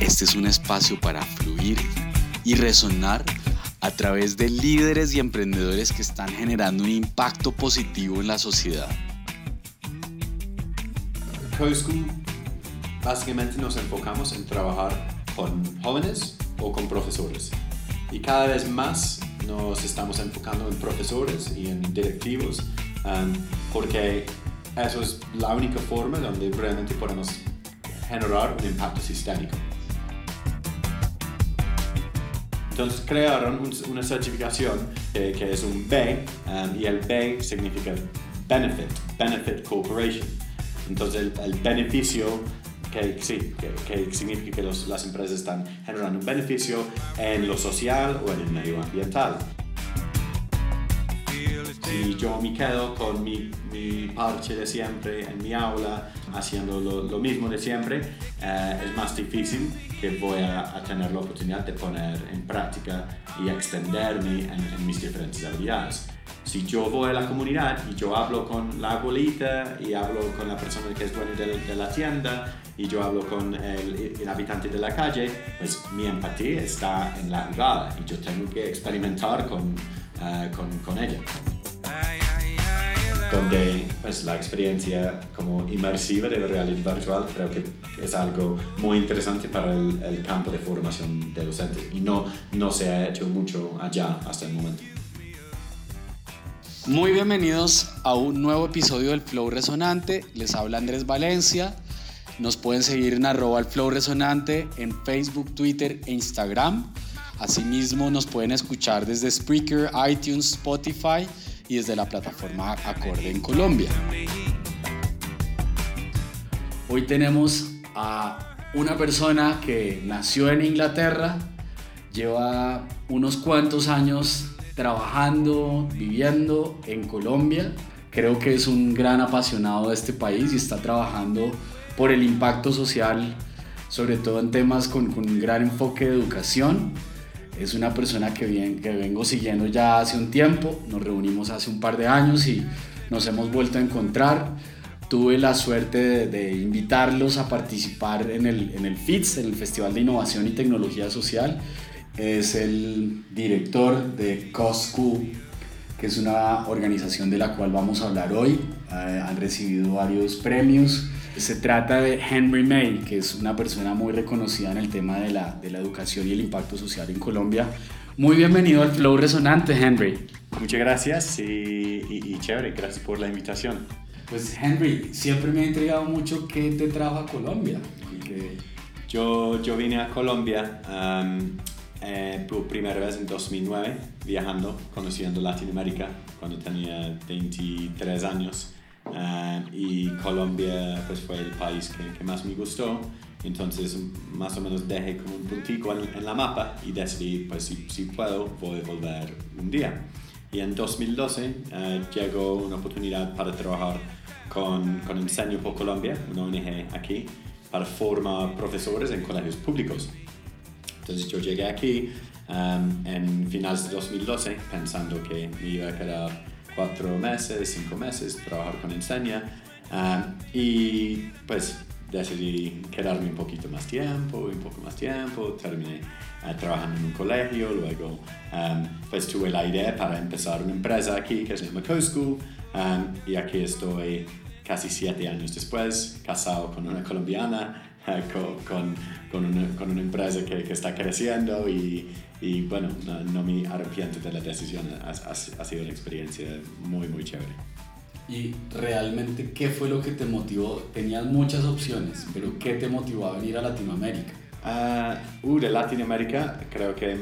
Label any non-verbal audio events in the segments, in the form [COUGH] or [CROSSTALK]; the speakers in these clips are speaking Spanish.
Este es un espacio para fluir y resonar a través de líderes y emprendedores que están generando un impacto positivo en la sociedad. CoSchool básicamente nos enfocamos en trabajar con jóvenes o con profesores. Y cada vez más nos estamos enfocando en profesores y en directivos um, porque eso es la única forma donde realmente podemos generar un impacto sistémico. Entonces crearon una certificación que, es un B um, y el B significa Benefit, Benefit Corporation. Entonces el, beneficio que, sí, que, significa que las empresas están generando un beneficio en lo social o en el medio ambiental. Y yo me quedo con mi, mi parche de siempre en mi aula, haciendo lo, mismo de siempre, eh, es más difícil que voy a, tener la oportunidad de poner en práctica y extenderme en, mis diferentes habilidades si yo voy a la comunidad y yo hablo con la abuelita y hablo con la persona que es dueño de, la tienda y yo hablo con el, el, habitante de la calle, pues mi empatía está en la jugada y yo tengo que experimentar con, uh, con, con, ella. Donde pues, la experiencia como inmersiva de la realidad virtual creo que es algo muy interesante para el, el campo de formación de docentes y no, no se ha hecho mucho allá hasta el momento. Muy bienvenidos a un nuevo episodio del Flow Resonante. Les habla Andrés Valencia. Nos pueden seguir en arroba el Flow Resonante en Facebook, Twitter e Instagram. Asimismo nos pueden escuchar desde Spreaker, iTunes, Spotify y desde la plataforma Acorde en Colombia. Hoy tenemos a una persona que nació en Inglaterra, lleva unos cuantos años trabajando, viviendo en Colombia. Creo que es un gran apasionado de este país y está trabajando por el impacto social, sobre todo en temas con, un gran enfoque de educación. Es una persona que, bien, que vengo siguiendo ya hace un tiempo, nos reunimos hace un par de años y nos hemos vuelto a encontrar. Tuve la suerte de, invitarlos a participar en el, en el FITS, en el Festival de Innovación y Tecnología Social, es el director de COSCU, que es una organización de la cual vamos a hablar hoy. Eh, han recibido varios premios. Se trata de Henry May, que es una persona muy reconocida en el tema de la, de la educación y el impacto social en Colombia. Muy bienvenido al Flow Resonante, Henry. Muchas gracias y, y, chévere, gracias por la invitación. Pues Henry, siempre me ha intrigado mucho qué te trajo a Colombia. Yo, yo vine a Colombia eh, por primera vez en 2009 viajando, conociendo Latinoamérica cuando tenía 23 años. Eh, y Colombia pues fue el país que, más me gustó. Entonces más o menos dejé como un puntico en, la mapa y decidí pues si, si, puedo voy a volver un día. Y en 2012 eh, llegó una oportunidad para trabajar con, con Enseño por Colombia, una ONG aquí, para formar profesores en colegios públicos. Entonces yo llegué aquí um, en finales de 2012 pensando que me iba a quedar cuatro meses, cinco meses, trabajar con Enseña um, y pues decidí quedarme un poquito más tiempo, un poco más tiempo, terminé uh, trabajando en un colegio, luego um, pues tuve la idea para empezar una empresa aquí que se llama CoSchool y aquí estoy casi siete años después, casado con una colombiana, con, con, una, con, una, empresa que, que está creciendo y, y bueno, no, no, me arrepiento de la decisión, ha, ha, ha, sido una experiencia muy, muy chévere. ¿Y realmente qué fue lo que te motivó? Tenías muchas opciones, pero ¿qué te motivó a venir a Latinoamérica? Uh, uh, de Latinoamérica creo que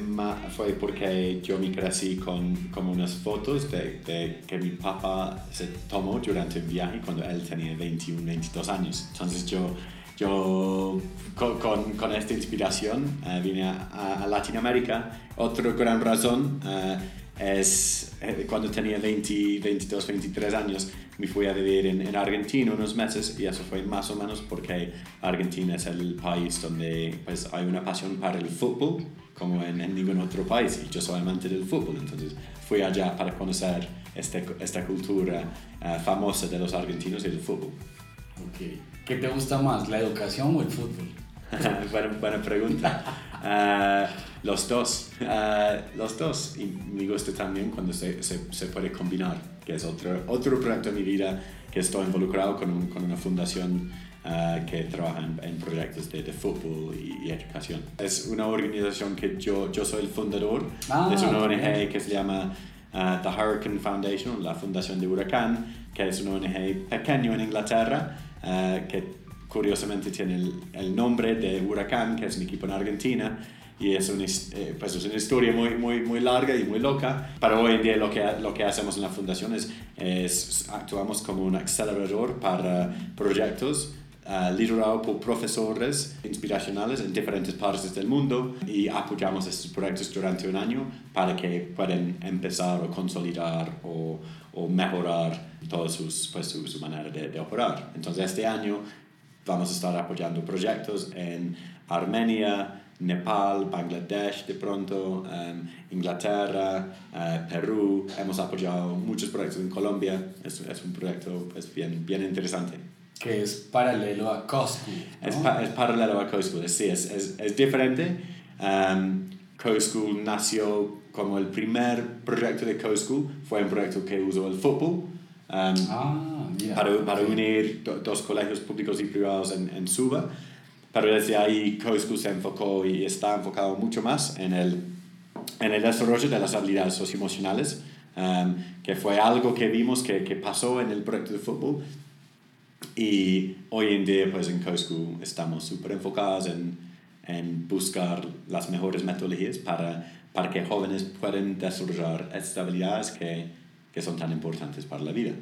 fue porque yo me crecí con, con unas fotos de, de, que mi papá se tomó durante un viaje cuando él tenía 21, 22 años. Entonces yo yo con, con, esta inspiración uh, vine a, a, Latinoamérica. Otra gran razón uh, es eh, cuando tenía 20, 22, 23 años, me fui a vivir en, en, Argentina unos meses y eso fue más o menos porque Argentina es el país donde pues, hay una pasión para el fútbol como en, en ningún otro país y yo soy amante del fútbol, entonces fui allá para conocer este, esta cultura uh, famosa de los argentinos y el fútbol. Okay. ¿Qué te gusta más, la educación o el fútbol? [LAUGHS] buena, buena, pregunta. Uh, los dos, uh, los dos. Y me gusta también cuando se, se, se, puede combinar, que es otro, otro proyecto de mi vida que estoy involucrado con, un, con una fundación uh, que trabaja en, en proyectos de, de fútbol y, y, educación. Es una organización que yo, yo soy el fundador, ah, es una ONG que se llama The Hurricane Foundation, la Fundación de Huracán, que es una ONG pequeña en Inglaterra, que curiosamente tiene el, el, nombre de Huracán, que es un equipo en Argentina, y es, un, eh, pues es una historia muy, muy, muy larga y muy loca. Para hoy en día lo que, lo que hacemos en la fundación es, es actuamos como un acelerador para proyectos uh, liderado por profesores inspiracionales en diferentes partes del mundo y apoyamos estos proyectos durante un año para que puedan empezar o consolidar o, o mejorar toda sus, pues, su, su manera de, de operar. Entonces este año vamos a estar apoyando proyectos en Armenia, Nepal, Bangladesh de pronto, um, Inglaterra, uh, Perú. Hemos apoyado muchos proyectos en Colombia. Es, es un proyecto pues, bien, bien interesante. Que es paralelo a CoSchool. ¿no? Es, pa es, paralelo a CoSchool, sí, es, es, es diferente. Um, CoSchool nació como el primer proyecto de CoSchool, fue un proyecto que usó el fútbol. Um, ah para, para unir dos colegios públicos y privados en, en Suba. Pero desde ahí CoSchool se enfocó y está enfocado mucho más en el, en el desarrollo de las habilidades socioemocionales, um, que fue algo que vimos que, que pasó en el proyecto de fútbol. Y hoy en día, pues en CoSchool estamos súper enfocados en, en buscar las mejores metodologías para, para que jóvenes puedan desarrollar estas habilidades que, que son tan importantes para la vida.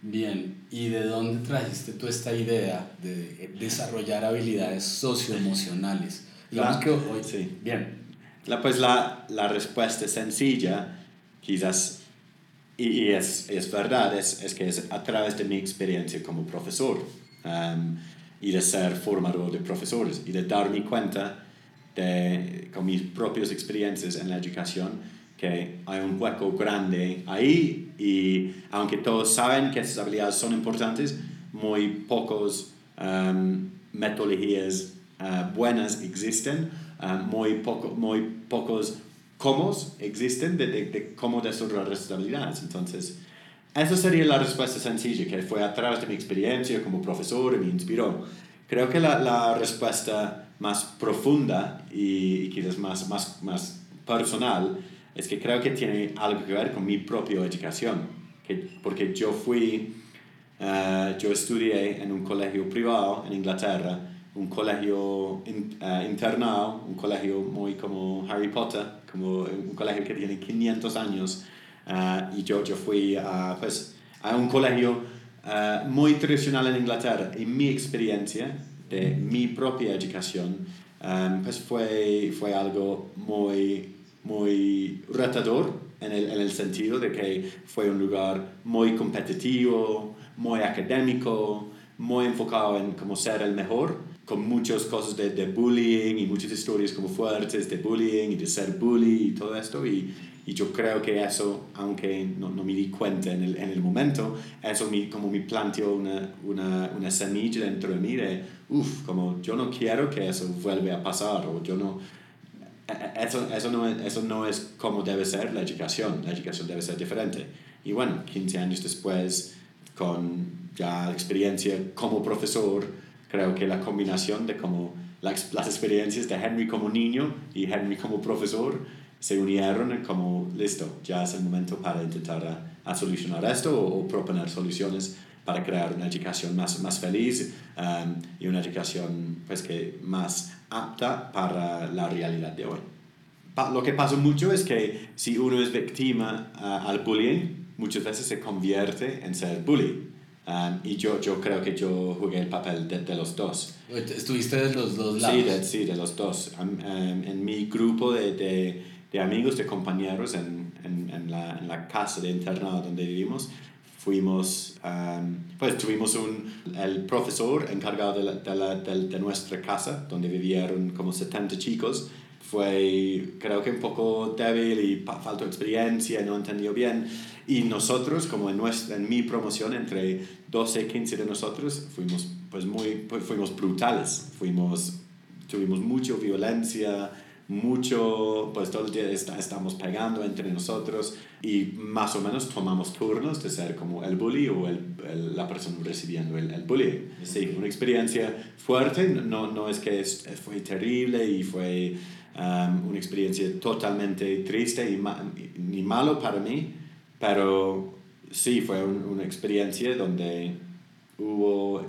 Bien, ¿y de dónde trajiste tú esta idea de desarrollar habilidades socioemocionales? Digamos la, que hoy, sí. Bien. La, pues la, la respuesta sencilla, quizás, y, y es, es, verdad, es, es, que es a través de mi experiencia como profesor um, y de ser formador de profesores y de darme cuenta de, con mis propias experiencias en la educación que hay un hueco grande ahí y aunque todos saben que esas habilidades son importantes, muy pocos um, metodologías uh, buenas existen, uh, muy, poco, muy pocos cómo existen de, de, de, cómo desarrollar esas habilidades. Entonces, esa sería la respuesta sencilla, que fue a través de mi experiencia como profesor y me inspiró. Creo que la, la respuesta más profunda y, y quizás más, más, más personal es que creo que tiene algo que ver con mi propia educación, que, porque yo fui, uh, yo estudié en un colegio privado en Inglaterra, un colegio uh, internado, un colegio muy como Harry Potter, como un colegio que tiene 500 años, uh, y yo, yo fui a, pues, a un colegio muy tradicional en Inglaterra, y mi experiencia de mi propia educación, um, pues fue, fue algo muy muy retador en el, en el sentido de que fue un lugar muy competitivo, muy académico, muy enfocado en cómo ser el mejor, con muchas cosas de, de, bullying y muchas historias como fuertes de bullying y de ser bully y todo esto. Y, y yo creo que eso, aunque no, no me di cuenta en el, en el momento, eso me, como me planteó una, una, una semilla dentro de mí de, uff, como yo no quiero que eso vuelva a pasar o yo no, eso, eso, no es, eso no es como debe ser la educación, la educación debe ser diferente. Y bueno, 15 años después, con ya experiencia como profesor, creo que la combinación de como las, las experiencias de Henry como niño y Henry como profesor se unieron como, listo, ya es el momento para intentar a, a solucionar esto o, o, proponer soluciones para crear una educación más, más feliz um, y una educación pues, que más apta para la realidad de hoy. Lo que pasa mucho es que si uno es víctima uh, al bullying, muchas veces se convierte en ser bully. Um, y yo, yo creo que yo jugué el papel de, de los dos. ¿Estuviste de los dos lados? Sí, de, sí, de los dos. Um, en mi grupo de, de, de, amigos, de compañeros en, en, en, la, en, la, casa de internado donde vivimos, fuimos, um, pues tuvimos un, el profesor encargado de, la, de, la, de, de, nuestra casa, donde vivieron como 70 chicos, fue creo que un poco débil y faltó experiencia, no entendió bien. Y nosotros, como en, nuestra, en mi promoción, entre 12 y 15 de nosotros, fuimos, pues muy, pues fuimos brutales, fuimos tuvimos mucha violencia, mucho, pues todo el día estamos pegando entre nosotros y más o menos tomamos turnos de ser como el bully o el, la persona recibiendo el, el bullying. Sí, una experiencia fuerte, no, no es que fue terrible y fue um, una experiencia totalmente triste y ni malo para mí, pero sí fue una experiencia donde hubo,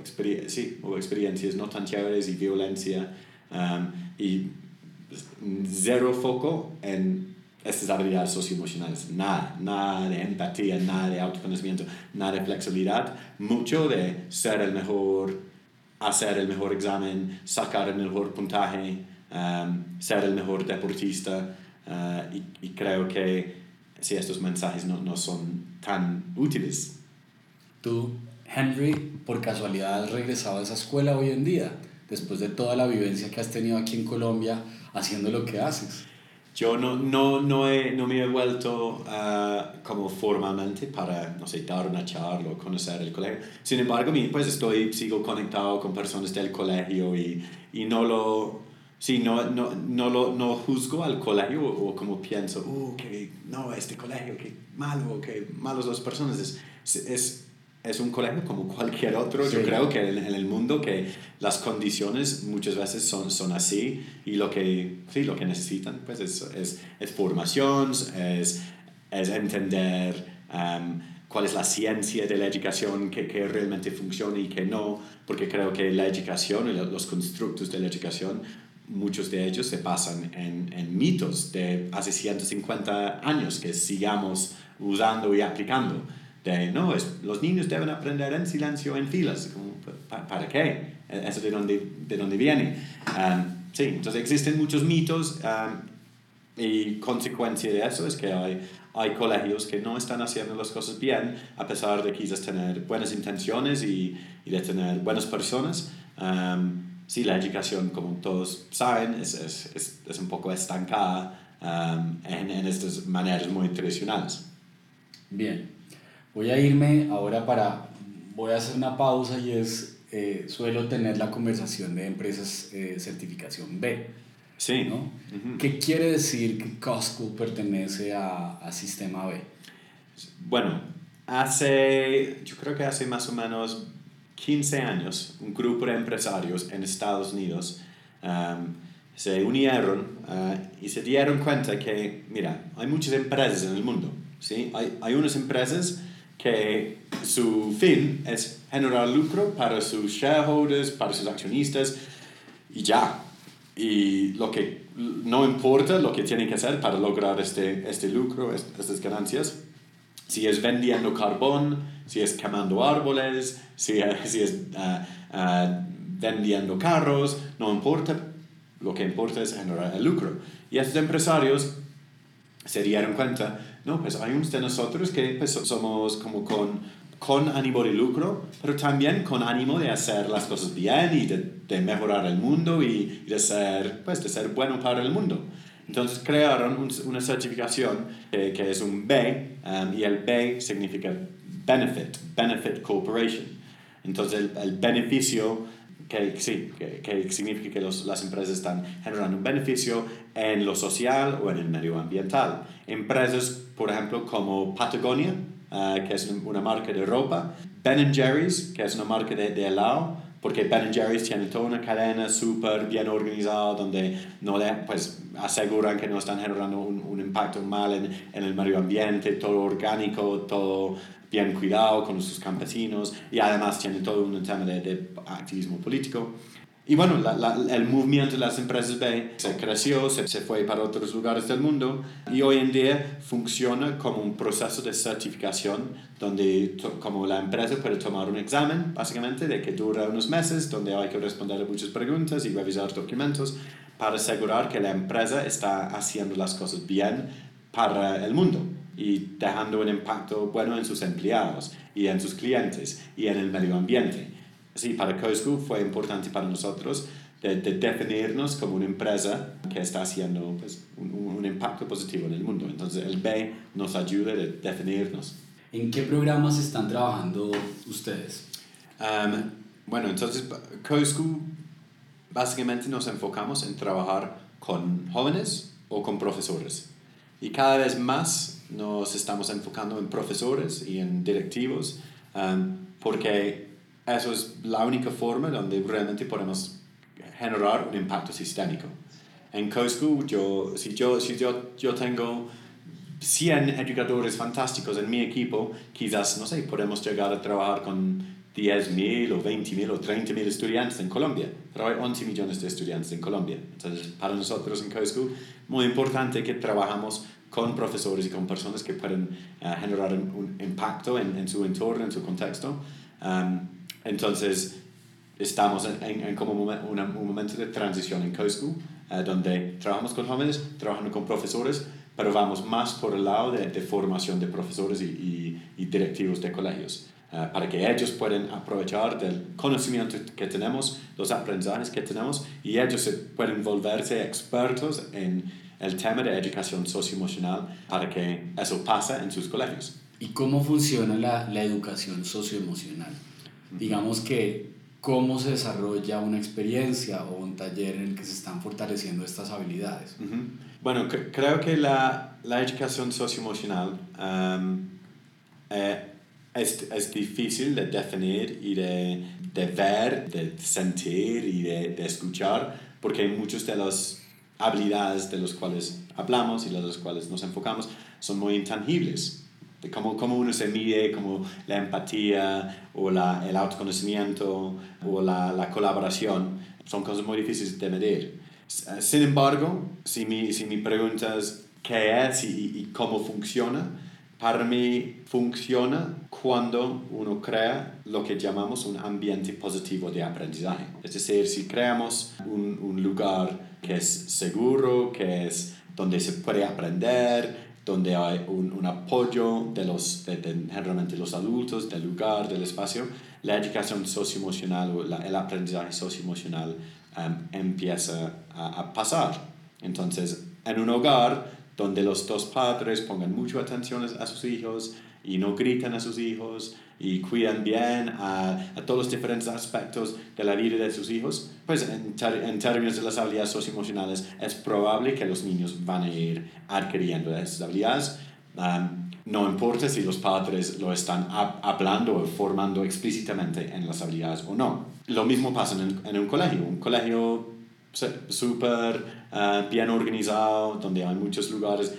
sí, hubo experiencias no tan chéveres y violencia um, y cero foco en estas habilidades socioemocionales, nada, nada de empatía, nada de autoconocimiento, nada de flexibilidad, mucho de ser el mejor, hacer el mejor examen, sacar el mejor puntaje, um, ser el mejor deportista. Uh, y, y, creo que si estos mensajes no, no son tan útiles. Tú, Henry, por casualidad has regresado a esa escuela hoy en día, después de toda la vivencia que has tenido aquí en Colombia haciendo lo que haces. Yo no, no, no, he, no me he vuelto uh, como formalmente para, no sé, dar una charla o conocer el colegio. Sin embargo, pues estoy, sigo conectado con personas del colegio y, y no lo, sí, no, no, no, lo, no juzgo al colegio o, como pienso, uh, que no, este colegio, qué malo, qué malos las personas. Es, es, es un colegio como cualquier otro. Yo creo que en, el mundo que las condiciones muchas veces son, son así y lo que, sí, lo que necesitan pues es, es, es formación, es, es entender um, cuál es la ciencia de la educación que, que realmente funciona y que no, porque creo que la educación y los constructos de la educación muchos de ellos se basan en, en mitos de hace 150 años que sigamos usando y aplicando no, es, los niños deben aprender en silencio, en filas. ¿Para qué? ¿Eso de dónde, de dónde viene? Um, sí, entonces existen muchos mitos um, y consecuencia de eso es que hay, hay colegios que no están haciendo las cosas bien a pesar de quizás tener buenas intenciones y, y de tener buenas personas. Um, sí, la educación, como todos saben, es, es, es, es un poco estancada en, en estas maneras muy tradicionales. Bien, Voy a irme ahora para, voy a hacer una pausa y es, eh, suelo tener la conversación de empresas eh, certificación B. Sí. ¿no? ¿Qué quiere decir que Costco pertenece a, a Sistema B? Bueno, hace, yo creo que hace más o menos 15 años, un grupo de empresarios en Estados Unidos um, se unieron uh, y se dieron cuenta que, mira, hay muchas empresas en el mundo, ¿sí? Hay, hay unas empresas que su fin es generar lucro para sus shareholders, para sus accionistas y ya. Y lo que no importa lo que tienen que hacer para lograr este, este lucro, estas ganancias, si es vendiendo carbón, si es quemando árboles, si, si es uh, vendiendo carros, no importa, lo que importa es generar el lucro. Y estos empresarios se dieron cuenta no, pues hay unos de nosotros que pues, somos como con, con ánimo de lucro, pero también con ánimo de hacer las cosas bien y de, de mejorar el mundo y, de, ser, pues, de ser bueno para el mundo. Entonces crearon una certificación que, que, es un B um, y el B significa Benefit, Benefit Corporation. Entonces el beneficio que, sí, que, que significa que los, las empresas están generando un beneficio en lo social o en el medio ambiental. Empresas, por ejemplo, como Patagonia, uh, que es una marca de ropa, Ben Jerry's, que es una marca de, de helado, porque Ben Jerry's tiene toda una cadena súper bien organizada donde no de, pues, aseguran que no están generando un, un impacto mal en, el medio ambiente, todo orgánico, todo bien cuidado con sus campesinos y además tiene todo un tema de activismo político. Y bueno, la, la, el movimiento de las empresas B se creció, se, se, fue para otros lugares del mundo y hoy en día funciona como un proceso de certificación donde como la empresa puede tomar un examen, básicamente, de que dura unos meses, donde hay que responder a muchas preguntas y revisar documentos para asegurar que la empresa está haciendo las cosas bien para el mundo y dejando un impacto bueno en sus empleados y en sus clientes y en el medio ambiente. Sí, para Costco fue importante para nosotros de, de, definirnos como una empresa que está haciendo pues, un, un, impacto positivo en el mundo. Entonces el B nos ayuda a de definirnos. ¿En qué programas están trabajando ustedes? Um, bueno, entonces Costco básicamente nos enfocamos en trabajar con jóvenes o con profesores. Y cada vez más nos estamos enfocando en profesores y en directivos, um, porque eso es la única forma donde realmente podemos generar un impacto sistémico. En CoSchool, yo, si, yo, si yo, yo tengo 100 educadores fantásticos en mi equipo, quizás, no sé, podemos llegar a trabajar con 10.000 o 20.000 o 30.000 estudiantes en Colombia, pero hay 11 millones de estudiantes en Colombia. Entonces, para nosotros en CoSchool, muy importante que trabajamos con profesores y con personas que pueden eh, generar un, impacto en, en, su entorno, en su contexto. Um, entonces, estamos en, en, como un momento de transición en CoSchool, uh, donde trabajamos con jóvenes, trabajando con profesores, pero vamos más por el lado de, de formación de profesores y, y, y directivos de colegios. Uh, para que ellos puedan aprovechar del conocimiento que tenemos, los aprendizajes que tenemos, y ellos se pueden volverse expertos en el tema de educación socioemocional para que eso pase en sus colegios. ¿Y cómo funciona la, la educación socioemocional? Digamos que cómo se desarrolla una experiencia o un taller en el que se están fortaleciendo estas habilidades. Bueno, creo que la, la educación socioemocional um, eh, es, es, difícil de definir y de, de ver, de sentir y de, de escuchar, porque muchos de las habilidades de las cuales hablamos y de las cuales nos enfocamos son muy intangibles de cómo, cómo uno se mide, como la empatía o la, el autoconocimiento o la, la, colaboración, son cosas muy difíciles de medir. Sin embargo, si mi, si mi pregunta es qué es y, y cómo funciona, para mí funciona cuando uno crea lo que llamamos un ambiente positivo de aprendizaje. Es decir, si creamos un, un lugar que es seguro, que es donde se puede aprender, donde hay un, un apoyo de los, de, generalmente los adultos, del lugar, del espacio, la educación socioemocional o el aprendizaje socioemocional um, empieza a, a, pasar. Entonces, en un hogar donde los dos padres pongan mucha atención a sus hijos y no gritan a sus hijos, y cuidan bien a, a, todos los diferentes aspectos de la vida de sus hijos, pues en, en, términos de las habilidades socioemocionales es probable que los niños van a ir adquiriendo esas habilidades. Um, no importa si los padres lo están hablando o formando explícitamente en las habilidades o no. Lo mismo pasa en, en un colegio. Un colegio súper uh, bien organizado, donde hay muchos lugares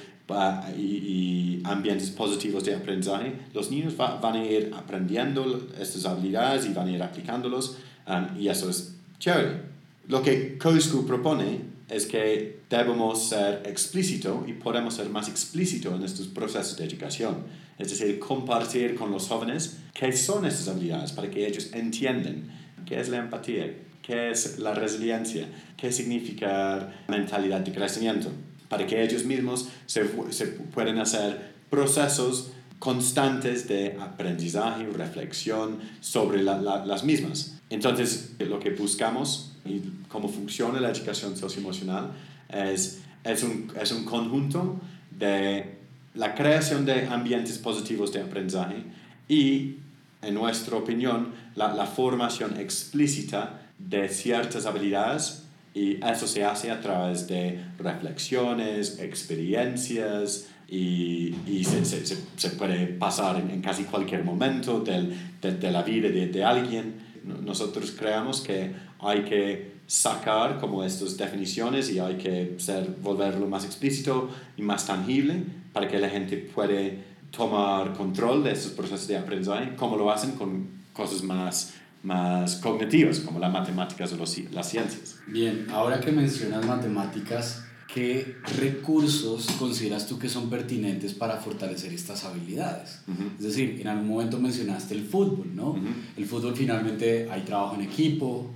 y, ambientes positivos de aprendizaje, los niños van a ir aprendiendo estas habilidades y van a ir aplicándolos um, y eso es chévere. Lo que CoSchool propone es que debemos ser explícito y podemos ser más explícito en estos procesos de educación. Es decir, compartir con los jóvenes qué son estas habilidades para que ellos entiendan qué es la empatía, qué es la resiliencia, qué significa mentalidad de crecimiento para que ellos mismos se, se puedan hacer procesos constantes de aprendizaje reflexión sobre las mismas. Entonces, lo que buscamos y cómo funciona la educación socioemocional es, es, un, es un conjunto de la creación de ambientes positivos de aprendizaje y, en nuestra opinión, la, la formación explícita de ciertas habilidades y eso se hace a través de reflexiones, experiencias y, y se, se, se, puede pasar en, casi cualquier momento del, de, de, la vida de, de alguien. Nosotros creemos que hay que sacar como estas definiciones y hay que ser, volverlo más explícito y más tangible para que la gente puede tomar control de esos procesos de aprendizaje, como lo hacen con cosas más más cognitivas, como las matemáticas o los, las ciencias. Bien, ahora que mencionas matemáticas, ¿qué recursos consideras tú que son pertinentes para fortalecer estas habilidades? Es decir, en algún momento mencionaste el fútbol, ¿no? El fútbol finalmente hay trabajo en equipo,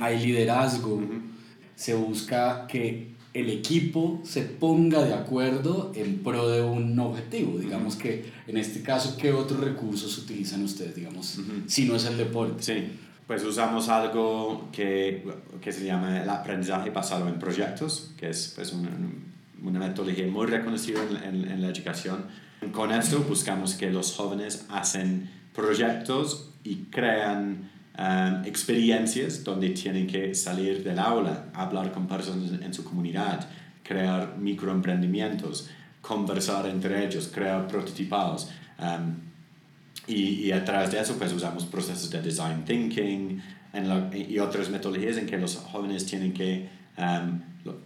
hay liderazgo, se busca que el equipo se ponga de acuerdo en pro de un objetivo. Digamos que en este caso, ¿qué otros recursos utilizan ustedes, digamos, si no es el deporte? Sí, pues usamos algo que, que se llama el aprendizaje basado en proyectos, que es pues, una, una metodología muy reconocida en, en, la educación. Con esto buscamos que los jóvenes hacen proyectos y crean um, experiencias donde tienen que salir del aula, hablar con personas en su comunidad, crear microemprendimientos, conversar entre ellos, crear prototipados. Um, y, y, a través de eso pues usamos procesos de design thinking y otras metodologías en que los jóvenes tienen que, um,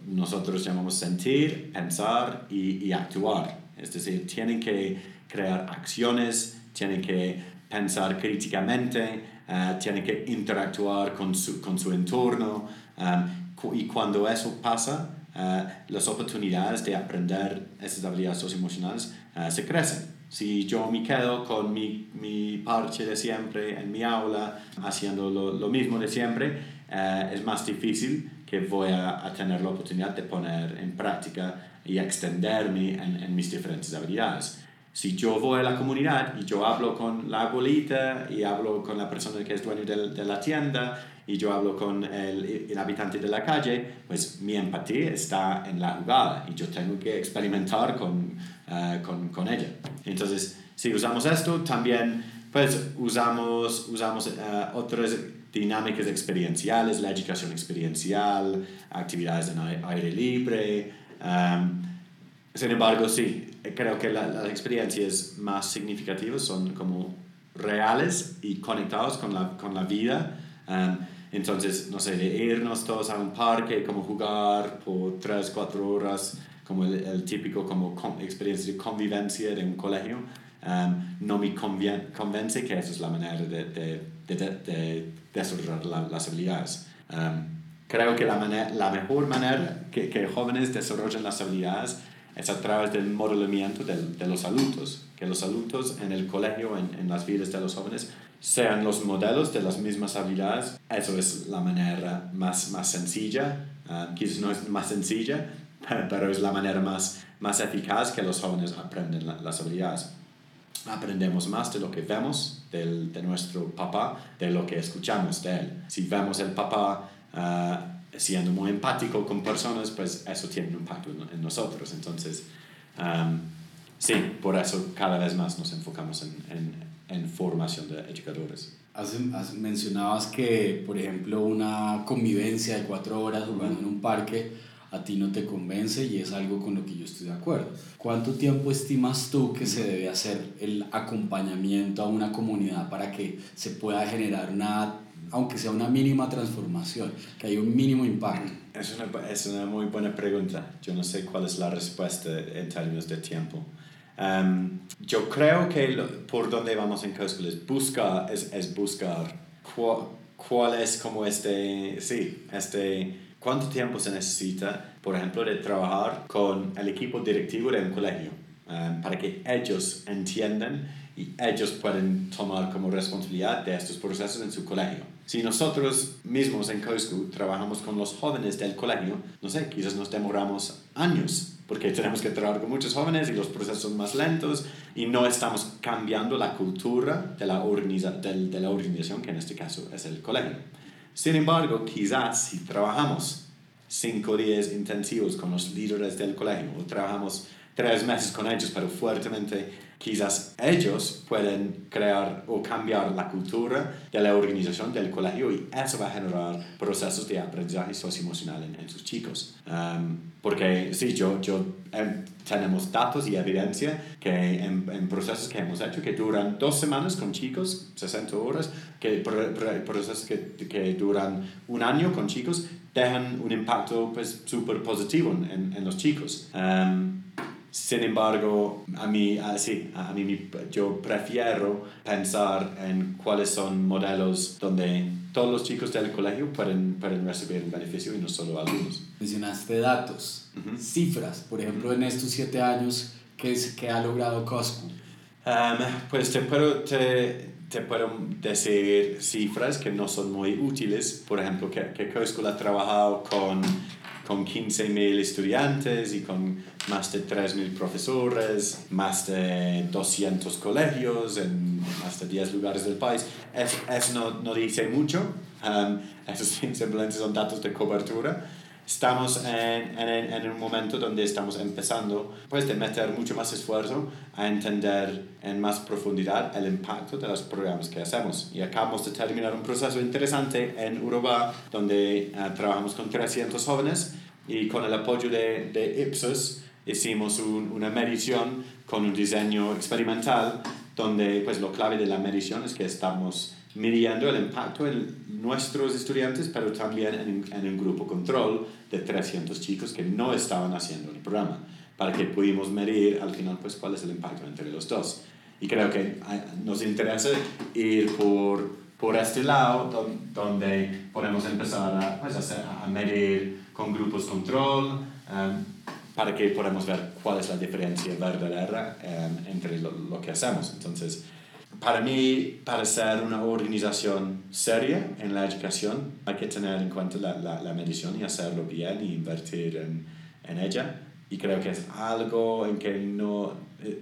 nosotros llamamos sentir, pensar y, y actuar. Es decir, tienen que crear acciones, tienen que pensar críticamente, uh, tienen que interactuar con su, con su entorno um, y cuando eso pasa, uh, las oportunidades de aprender esas habilidades socioemocionales uh, se crecen. Si yo me quedo con mi, mi parche de siempre en mi aula, haciendo lo, lo mismo de siempre, es más difícil que voy a, a, tener la oportunidad de poner en práctica y extenderme en, en mis diferentes habilidades si yo voy a la comunidad y yo hablo con la abuelita y hablo con la persona que es dueño de, de la tienda y yo hablo con el, el, habitante de la calle, pues mi empatía está en la jugada y yo tengo que experimentar con, uh, con, con, ella. Entonces, si usamos esto, también pues usamos, usamos uh, otras dinámicas experienciales, la educación experiencial, actividades en aire libre. Um, sin embargo, sí, creo que las experiencias más significativas son como reales y conectados con la, con la vida. Um, entonces, no sé, irnos todos a un parque, como jugar por 3, 4 horas, como el, típico como experiencia de convivencia de un colegio, um, no me convence que esa es la manera de, de, de, de desarrollar las habilidades. Um, creo que la, la mejor manera que, que jóvenes desarrollen las habilidades es a través del modelamiento de, de, los adultos, que los adultos en el colegio, en, en, las vidas de los jóvenes, sean los modelos de las mismas habilidades. Eso es la manera más, más sencilla, uh, quizás no es más sencilla, [LAUGHS] pero es la manera más, más eficaz que los jóvenes aprenden la, las habilidades. Aprendemos más de lo que vemos del, de nuestro papá, de lo que escuchamos de él. Si vemos el papá uh, siendo muy empático con personas, pues eso tiene un impacto en, nosotros. Entonces, sí, por eso cada vez más nos enfocamos en, en, en formación de educadores. mencionabas que, por ejemplo, una convivencia de cuatro horas jugando en un parque a ti no te convence y es algo con lo que yo estoy de acuerdo. ¿Cuánto tiempo estimas tú que se debe hacer el acompañamiento a una comunidad para que se pueda generar una aunque sea una mínima transformación, que haya un mínimo impacto? Es una, es una muy buena pregunta. Yo no sé cuál es la respuesta en términos de tiempo. Um, yo creo que por donde vamos en Cosco es, buscar, es, es buscar cuál, cuál, es como este, sí, este, cuánto tiempo se necesita, por ejemplo, de trabajar con el equipo directivo de un colegio um, para que ellos entiendan y ellos pueden tomar como responsabilidad de estos procesos en su colegio. Si nosotros mismos en COSCU trabajamos con los jóvenes del colegio, no sé, quizás nos demoramos años porque tenemos que trabajar con muchos jóvenes y los procesos son más lentos y no estamos cambiando la cultura de la, organiza de, de la organización, que en este caso es el colegio. Sin embargo, quizás si trabajamos cinco días intensivos con los líderes del colegio o trabajamos tres meses con ellos, pero fuertemente quizás ellos pueden crear o cambiar la cultura de la organización del colegio y eso va a generar procesos de aprendizaje socioemocional en, en sus chicos. Um, porque sí, yo, yo em, tenemos datos y evidencia que en, en, procesos que hemos hecho que duran dos semanas con chicos, 60 horas, que procesos que, que duran un año con chicos, dejan un impacto pues súper positivo en, en, los chicos. Um, sin embargo, a mí, sí, a mí yo prefiero pensar en cuáles son modelos donde todos los chicos del colegio pueden, pueden recibir un beneficio y no solo algunos. Mencionaste datos, cifras, por ejemplo, en estos siete años, ¿qué, es, qué ha logrado Costco? Um, pues te puedo, te, te puedo decir cifras que no son muy útiles. Por ejemplo, que, que Costco ha trabajado con con 15.000 estudiantes y con más de 3.000 profesores, más de 200 colegios en más de 10 lugares del país. Eso, no, no, dice mucho, um, esos [LAUGHS] simplemente son datos de cobertura. Estamos en, en, en, un momento donde estamos empezando pues de meter mucho más esfuerzo a entender en más profundidad el impacto de los programas que hacemos. Y acabamos de terminar un proceso interesante en Uruguay donde uh, trabajamos con 300 jóvenes y con el apoyo de, de Ipsos hicimos un, una medición con un diseño experimental donde pues lo clave de la medición es que estamos midiendo el impacto en nuestros estudiantes, pero también en, en, un grupo control de 300 chicos que no estaban haciendo el programa, para que pudimos medir al final pues cuál es el impacto entre los dos. Y creo que nos interesa ir por, por este lado, donde podemos empezar a, pues, a, a medir con grupos control, um, para que podamos ver cuál es la diferencia verdadera um, entre lo, lo que hacemos. Entonces, para mí, para ser una organización seria en la educación, hay que tener en cuenta la, la, la medición y hacerlo bien y invertir en, en, ella. Y creo que es algo en que no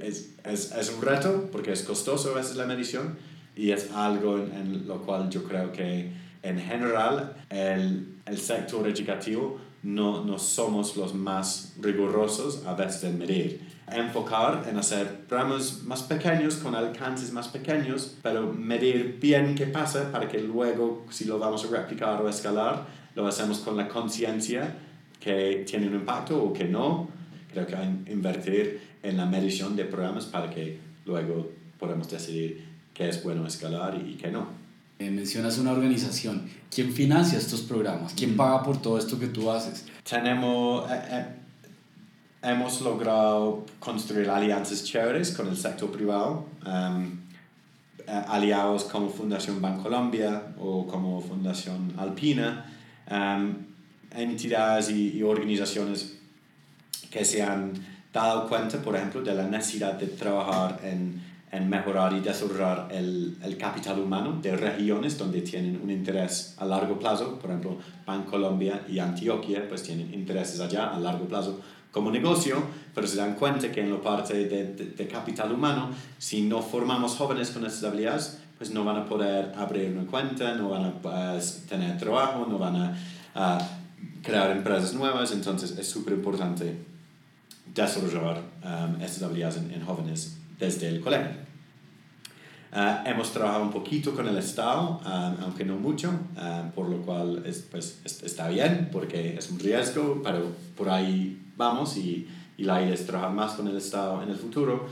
es, es, es, un reto porque es costoso a veces la medición y es algo en, en lo cual yo creo que en general el, el sector educativo no, no somos los más rigurosos a veces en medir enfocar en hacer programas más pequeños, con alcances más pequeños, pero medir bien qué pasa para que luego, si lo vamos a replicar o escalar, lo hacemos con la conciencia que tiene un impacto o que no. Creo que hay que invertir en la medición de programas para que luego podamos decidir qué es bueno escalar y, qué no. Eh, mencionas una organización. ¿Quién financia estos programas? ¿Quién mm. paga por todo esto que tú haces? Tenemos... Eh, eh, hemos logrado construir alianzas chéveres con el sector privado, um, aliados como Fundación Bancolombia o como Fundación Alpina, um, entidades y, y, organizaciones que se han dado cuenta, por ejemplo, de la necesidad de trabajar en, en mejorar y desarrollar el, el, capital humano de regiones donde tienen un interés a largo plazo, por ejemplo, Bancolombia y Antioquia, pues tienen intereses allá a largo plazo como negocio, pero se dan cuenta que en la parte de, de, capital humano, si no formamos jóvenes con estas habilidades, pues no van a poder abrir una cuenta, no van a pues, tener trabajo, no van a crear empresas nuevas, entonces es súper importante desarrollar um, estas habilidades en, en, jóvenes desde el colegio. Uh, hemos trabajado un poquito con el Estado, um, aunque no mucho, uh, por lo cual es, pues, está bien porque es un riesgo, pero por ahí vamos y, y la idea es trabajar más con el Estado en el futuro.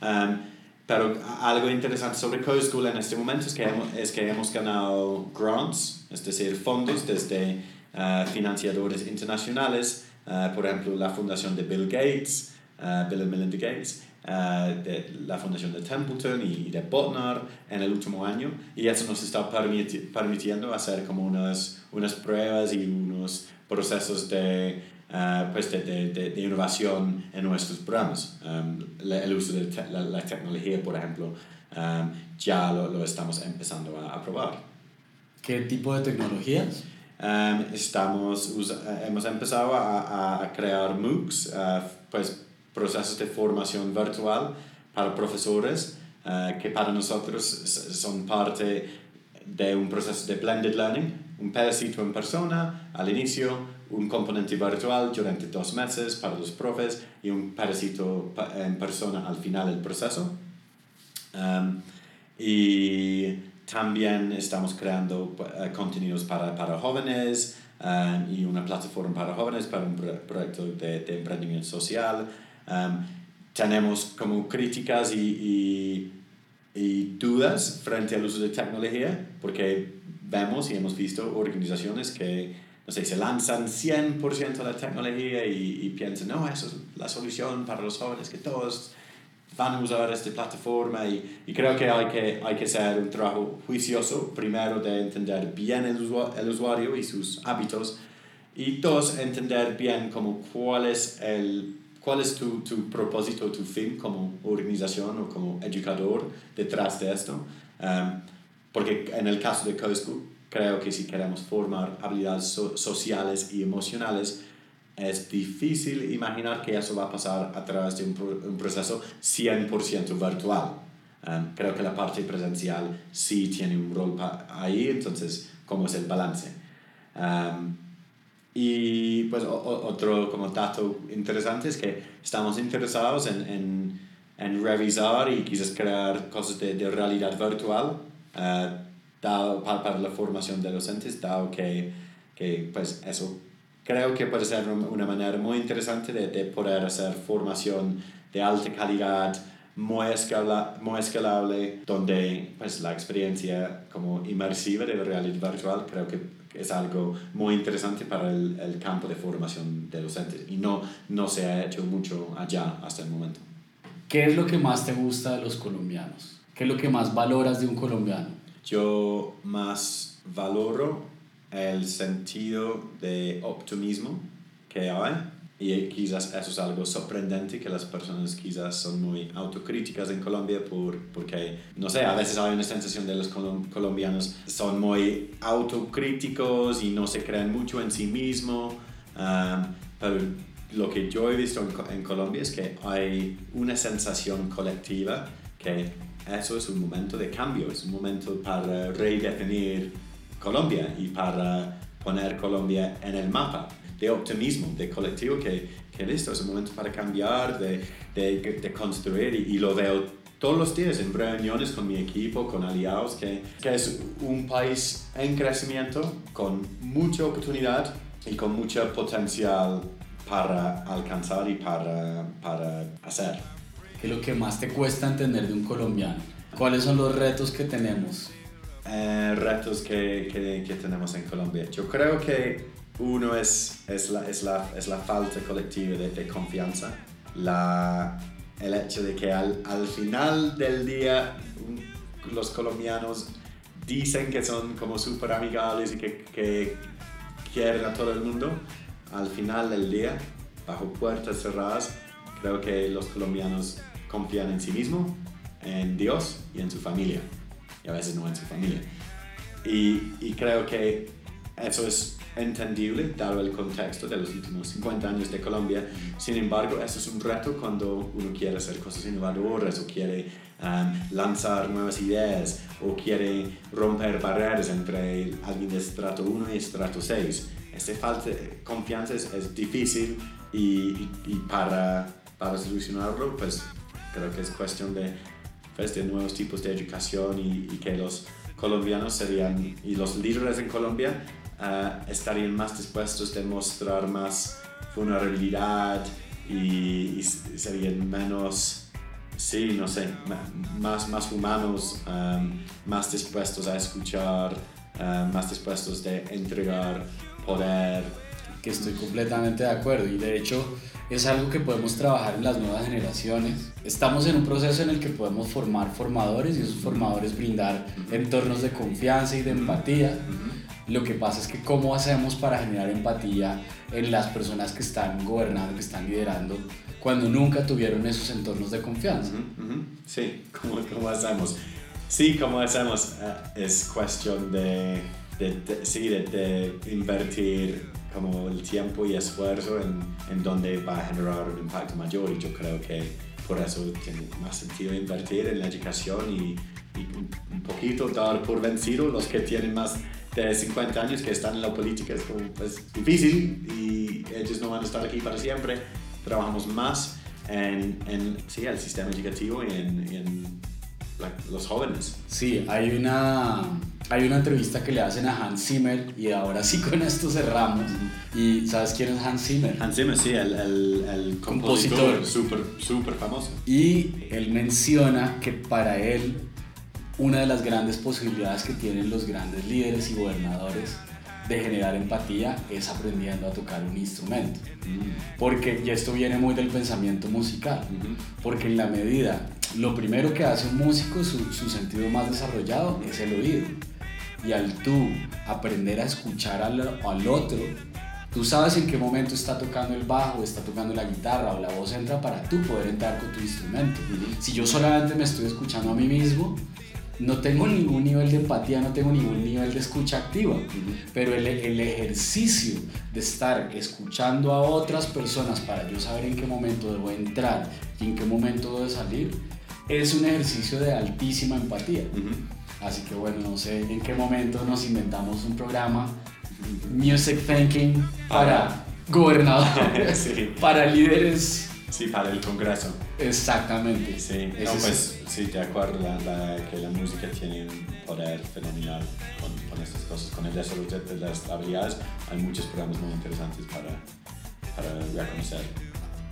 Um, pero algo interesante sobre Code School en este momento es que hemos, es que hemos ganado grants, es decir, fondos desde uh, financiadores internacionales, uh, por ejemplo, la fundación de Bill Gates, Bill and Melinda Gates, de la fundación de Templeton y de Botnar en el último año y eso nos está permiti permitiendo hacer como unas, unas pruebas y unos procesos de uh, pues de, de, de, innovación en nuestros programas. Um, el uso de te la, la, tecnología, por ejemplo, um, ya lo, lo, estamos empezando a, a, probar. ¿Qué tipo de tecnologías? Um, estamos, hemos empezado a, a crear MOOCs, uh, pues procesos de formación virtual para profesores, uh, que para nosotros son parte de un proceso de blended learning, un pedacito en persona al inicio, un componente virtual durante dos meses para los profes y un pedacito en persona al final del proceso. Um, y también estamos creando uh, contenidos para, para jóvenes um, y una plataforma para jóvenes para un proyecto de, de emprendimiento social. Um, tenemos como críticas y, y, y dudas frente al uso de tecnología porque vemos y hemos visto organizaciones que no sé, se lanzan 100% a la tecnología y, y, piensan, no, eso es la solución para los jóvenes, que todos van a usar esta plataforma y, y creo que hay, que hay que hacer un trabajo juicioso, primero de entender bien el, usuario, el usuario y sus hábitos y dos, entender bien como cuál es, el, cuál es tu, tu propósito, tu fin como organización o como educador detrás de esto. Um, porque en el caso de CoSchool, creo que si queremos formar habilidades sociales y emocionales, es difícil imaginar que eso va a pasar a través de un, un proceso 100% virtual. Um, creo que la parte presencial sí tiene un rol ahí, entonces, ¿cómo es el balance? Um, Y pues otro como dato interesante es que estamos interesados en, en, en revisar y quizás crear cosas de, de realidad virtual uh, dado, para, para, la formación de docentes, dado que, que pues eso creo que puede ser una manera muy interesante de, de poder hacer formación de alta calidad, muy, escala, muy escalable, donde pues la experiencia como inmersiva de la realidad virtual creo que es algo muy interesante para el, el, campo de formación de docentes y no, no se ha hecho mucho allá hasta el momento. ¿Qué es lo que más te gusta de los colombianos? ¿Qué es lo que más valoras de un colombiano? Yo más valoro el sentido de optimismo que hay y quizás eso es algo sorprendente que las personas quizás son muy autocríticas en Colombia por, porque, no sé, a veces hay una sensación de los colombianos son muy autocríticos y no se creen mucho en sí mismos. Um, pero lo que yo he visto en, en Colombia es que hay una sensación colectiva que eso es un momento de cambio, es un momento para redefinir Colombia y para poner Colombia en el mapa de optimismo, de colectivo, que, que listo, es un momento para cambiar, de, de, de construir y, lo veo todos los días en reuniones con mi equipo, con aliados, que, que es un país en crecimiento, con mucha oportunidad y con mucho potencial para alcanzar y para, para hacer. ¿Qué es lo que más te cuesta entender de un colombiano? ¿Cuáles son los retos que tenemos? Eh, retos que, que, que, tenemos en Colombia. Yo creo que uno es, es, la, es, la, es la falta colectiva de, confianza, la, el hecho de que al, al final del día los colombianos dicen que son como súper amigables y que, que quieren a todo el mundo, al final del día, bajo puertas cerradas, creo que los colombianos confían en sí mismos, en Dios y en su familia, y a veces no en su familia. Y, y creo que eso es entendible dado el contexto de los últimos 50 años de Colombia. Sin embargo, eso es un reto cuando uno quiere hacer cosas innovadoras o quiere um, lanzar nuevas ideas o quiere romper barreras entre alguien de estrato 1 y estrato 6. Esta falta de confianza es, es difícil y, y, para, para solucionarlo, pues creo que es cuestión de, pues, de nuevos tipos de educación y, y que los colombianos serían, y los líderes en Colombia uh, estarían más dispuestos a mostrar más vulnerabilidad y, y, serían menos, sí, no sé, más, más humanos, um, más dispuestos a escuchar, uh, más dispuestos de entregar poder. Que estoy completamente de acuerdo y de hecho es algo que podemos trabajar en las nuevas generaciones. Estamos en un proceso en el que podemos formar formadores y esos formadores brindar entornos de confianza y de empatía. Lo que pasa es que cómo hacemos para generar empatía en las personas que están gobernando, que están liderando, cuando nunca tuvieron esos entornos de confianza. Sí, [LAUGHS] ¿cómo, ¿cómo, hacemos? Sí, ¿cómo hacemos? Eh, es cuestión de, de, sí, de, invertir como el tiempo y esfuerzo en, en donde va a generar un impacto mayor y yo creo que por eso tiene más sentido invertir en la educación y un poquito dar por vencido los que tienen más de 50 años que están en la política es como pues, difícil y ellos no van a estar aquí para siempre. Trabajamos más en, en sí, el sistema educativo y en, en los jóvenes. Sí, hay una, hay una entrevista que le hacen a Hans Zimmer y ahora sí con esto cerramos. ¿Y sabes quién es Hans Zimmer? Hans Zimmer, sí, el, el, el compositor súper super famoso. Y él menciona que para él una de las grandes posibilidades que tienen los grandes líderes y gobernadores de generar empatía es aprendiendo a tocar un instrumento. Mm. Porque, y esto viene muy del pensamiento musical, porque en la medida, lo primero que hace un músico, su, su, sentido más desarrollado, es el oído. Y al tú aprender a escuchar al, al otro, tú sabes en qué momento está tocando el bajo, está tocando la guitarra o la voz entra para tú poder entrar con tu instrumento. Si yo solamente me estoy escuchando a mí mismo, no tengo ningún nivel de empatía, no tengo ningún nivel de escucha activa, pero el, el, ejercicio de estar escuchando a otras personas para yo saber en qué momento debo entrar y en qué momento debo salir, es un ejercicio de altísima empatía. Así que bueno, no sé en qué momento nos inventamos un programa Music Thinking para gobernadores, [LAUGHS] Sí. para líderes. Sí, para el Congreso. Exactamente. Sí, no, es- pues sí, de acuerdo la, la- que la música tiene un poder fenomenal con, con estas cosas, con el desarrollo de las habilidades. Hay muchos programas muy interesantes para, para reconocer.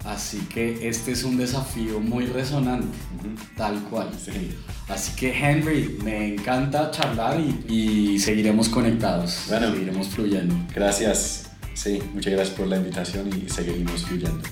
Así que este es un desafío muy resonante, Ujú. tal cual. Sí. Así que Henry, me encanta charlar y, y seguiremos conectados, Bueno. seguiremos fluyendo. Gracias, sí, muchas gracias por la invitación y seguimos fluyendo.